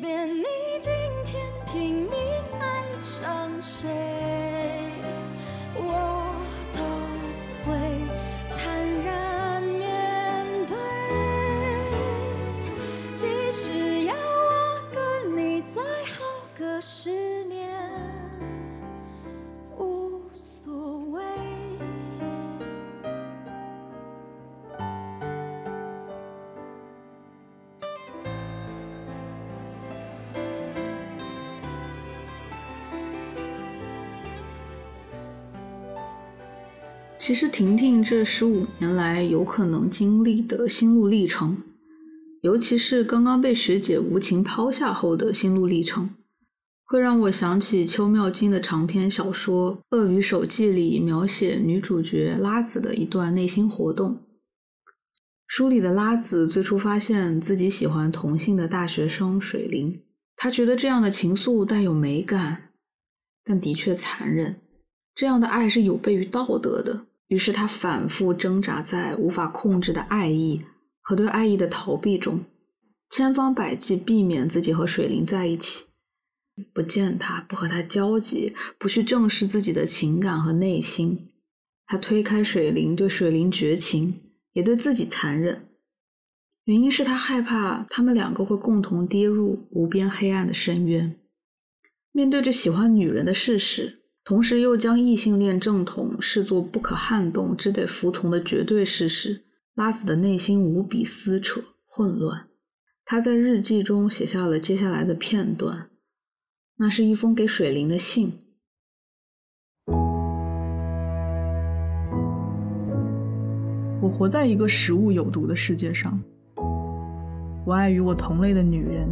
便你今天拼命爱上谁，我都会坦然面对。即使要我跟你再耗个十年，其实婷婷这十五年来有可能经历的心路历程，尤其是刚刚被学姐无情抛下后的心路历程，会让我想起邱妙金的长篇小说《鳄鱼手记》里描写女主角拉子的一段内心活动。书里的拉子最初发现自己喜欢同性的大学生水灵，她觉得这样的情愫带有美感，但的确残忍。这样的爱是有悖于道德的，于是他反复挣扎在无法控制的爱意和对爱意的逃避中，千方百计避免自己和水灵在一起，不见他，不和他交集，不去正视自己的情感和内心。他推开水灵，对水灵绝情，也对自己残忍。原因是他害怕他们两个会共同跌入无边黑暗的深渊。面对着喜欢女人的事实。同时又将异性恋正统视作不可撼动、只得服从的绝对事实，拉子的内心无比撕扯、混乱。他在日记中写下了接下来的片段，那是一封给水灵的信。我活在一个食物有毒的世界上，我爱与我同类的女人，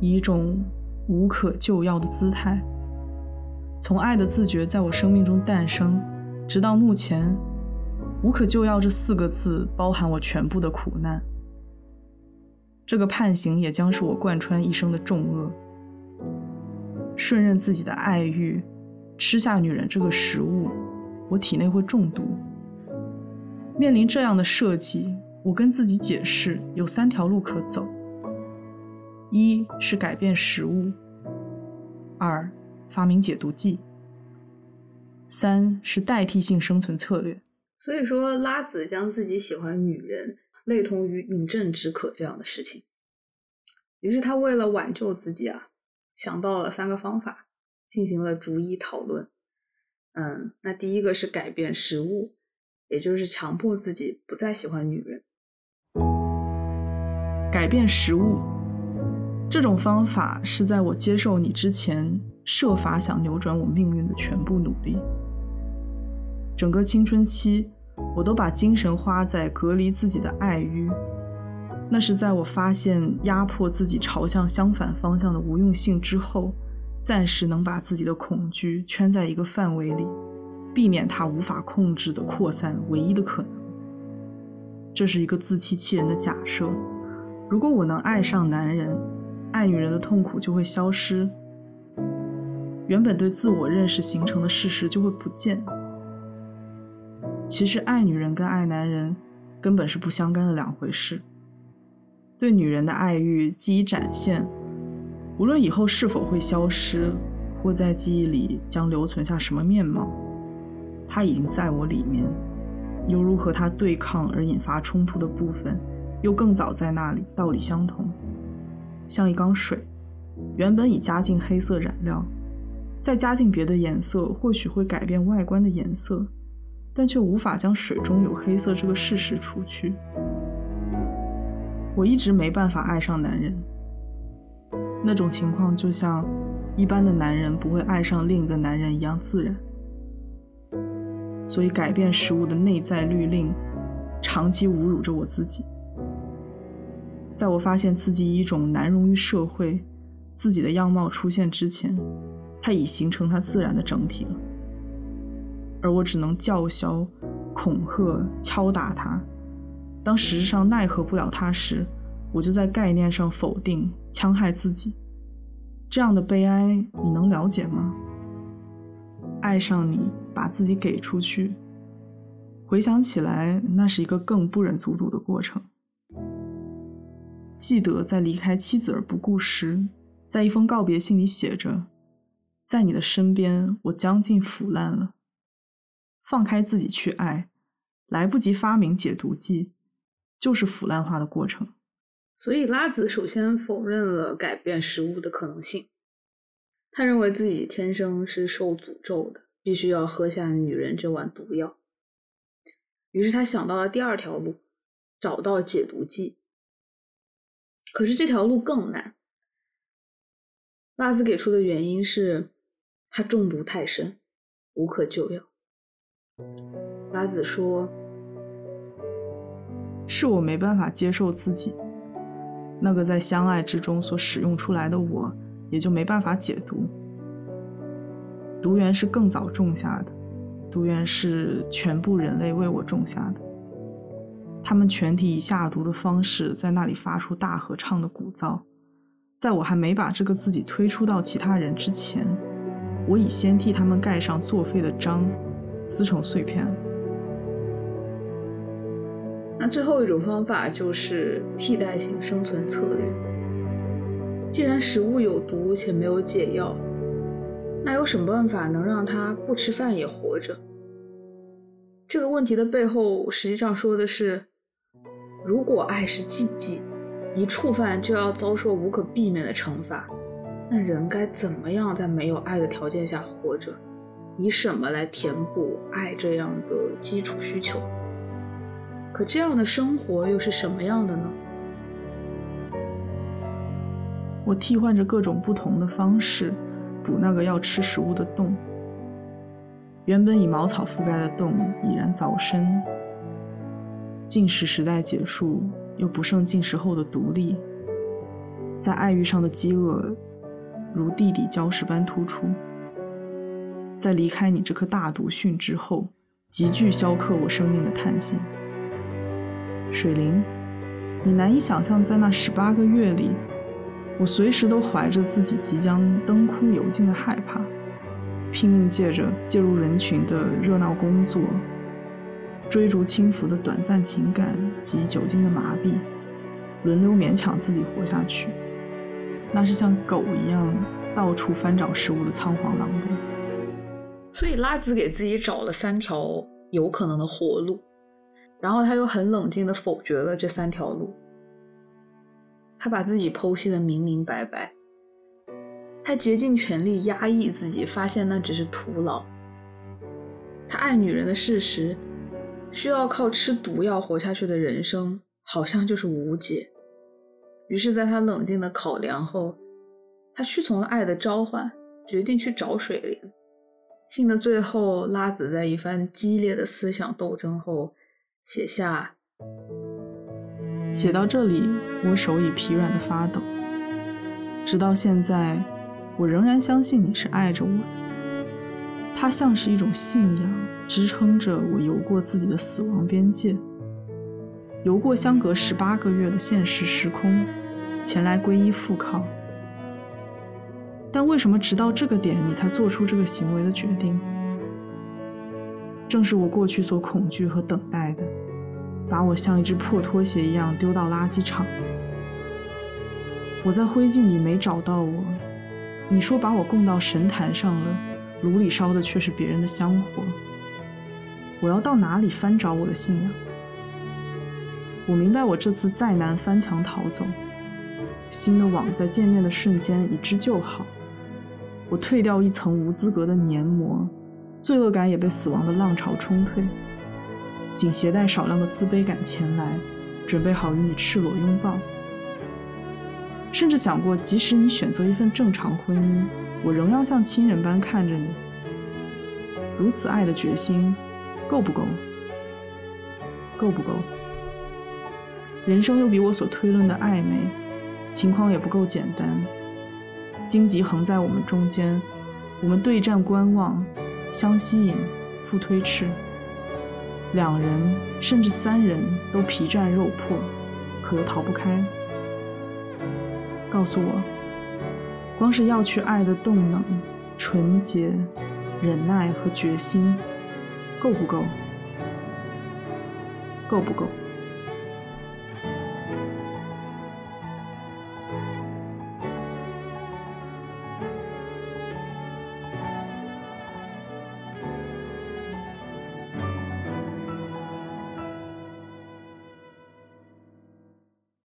以一种无可救药的姿态。从爱的自觉在我生命中诞生，直到目前，“无可救药”这四个字包含我全部的苦难。这个判刑也将是我贯穿一生的重恶。顺任自己的爱欲，吃下女人这个食物，我体内会中毒。面临这样的设计，我跟自己解释有三条路可走：一是改变食物，二。发明解毒剂。三是代替性生存策略。所以说，拉子将自己喜欢女人类同于饮鸩止渴这样的事情。于是他为了挽救自己啊，想到了三个方法，进行了逐一讨论。嗯，那第一个是改变食物，也就是强迫自己不再喜欢女人。改变食物这种方法是在我接受你之前。设法想扭转我命运的全部努力。整个青春期，我都把精神花在隔离自己的爱欲。那是在我发现压迫自己朝向相反方向的无用性之后，暂时能把自己的恐惧圈在一个范围里，避免它无法控制的扩散唯一的可能。这是一个自欺欺人的假设。如果我能爱上男人，爱女人的痛苦就会消失。原本对自我认识形成的事实就会不见。其实，爱女人跟爱男人根本是不相干的两回事。对女人的爱欲既已展现，无论以后是否会消失，或在记忆里将留存下什么面貌，它已经在我里面，犹如和它对抗而引发冲突的部分，又更早在那里。道理相同，像一缸水，原本已加进黑色染料。再加进别的颜色，或许会改变外观的颜色，但却无法将水中有黑色这个事实除去。我一直没办法爱上男人，那种情况就像一般的男人不会爱上另一个男人一样自然。所以，改变食物的内在律令，长期侮辱着我自己。在我发现自己以一种难容于社会、自己的样貌出现之前，它已形成它自然的整体了。而我只能叫嚣、恐吓、敲打它。当实质上奈何不了它时，我就在概念上否定、戕害自己。这样的悲哀，你能了解吗？爱上你。把自己给出去，回想起来，那是一个更不忍卒睹的过程。记得在离开妻子而不顾时，在一封告别信里写着：“在你的身边，我将近腐烂了。放开自己去爱，来不及发明解毒剂，就是腐烂化的过程。”所以，拉子首先否认了改变食物的可能性。他认为自己天生是受诅咒的。必须要喝下女人这碗毒药。于是他想到了第二条路，找到解毒剂。可是这条路更难。拉兹给出的原因是，他中毒太深，无可救药。拉子说：“是我没办法接受自己，那个在相爱之中所使用出来的我，也就没办法解毒。”毒源是更早种下的，毒源是全部人类为我种下的。他们全体以下毒的方式在那里发出大合唱的鼓噪，在我还没把这个自己推出到其他人之前，我已先替他们盖上作废的章，撕成碎片。那最后一种方法就是替代性生存策略。既然食物有毒且没有解药。那有什么办法能让他不吃饭也活着？这个问题的背后，实际上说的是：如果爱是禁忌，一触犯就要遭受无可避免的惩罚，那人该怎么样在没有爱的条件下活着？以什么来填补爱这样的基础需求？可这样的生活又是什么样的呢？我替换着各种不同的方式。补那个要吃食物的洞，原本以茅草覆盖的洞已然凿深。进食时代结束，又不剩进食后的独立，在爱欲上的饥饿，如地底礁石般突出。在离开你这颗大毒蕈之后，急剧消克我生命的탄性。水灵，你难以想象，在那十八个月里。我随时都怀着自己即将灯枯油尽的害怕，拼命借着介入人群的热闹工作、追逐轻浮的短暂情感及酒精的麻痹，轮流勉强自己活下去。那是像狗一样到处翻找食物的仓皇狼狈。所以拉兹给自己找了三条有可能的活路，然后他又很冷静地否决了这三条路。他把自己剖析的明明白白，他竭尽全力压抑自己，发现那只是徒劳。他爱女人的事实，需要靠吃毒药活下去的人生，好像就是无解。于是，在他冷静的考量后，他屈从了爱的召唤，决定去找水莲。信的最后，拉子在一番激烈的思想斗争后，写下。写到这里，我手已疲软的发抖。直到现在，我仍然相信你是爱着我的。它像是一种信仰，支撑着我游过自己的死亡边界，游过相隔十八个月的现实时空，前来皈依附靠。但为什么直到这个点，你才做出这个行为的决定？正是我过去所恐惧和等待的。把我像一只破拖鞋一样丢到垃圾场。我在灰烬里没找到我，你说把我供到神坛上了，炉里烧的却是别人的香火。我要到哪里翻找我的信仰？我明白，我这次再难翻墙逃走，新的网在见面的瞬间已织就好。我褪掉一层无资格的黏膜，罪恶感也被死亡的浪潮冲退。仅携带少量的自卑感前来，准备好与你赤裸拥抱。甚至想过，即使你选择一份正常婚姻，我仍要像亲人般看着你。如此爱的决心，够不够？够不够？人生又比我所推论的暧昧，情况也不够简单。荆棘横在我们中间，我们对战观望，相吸引，复推斥。两人甚至三人都皮绽肉破，可又逃不开。告诉我，光是要去爱的动能、纯洁、忍耐和决心，够不够？够不够？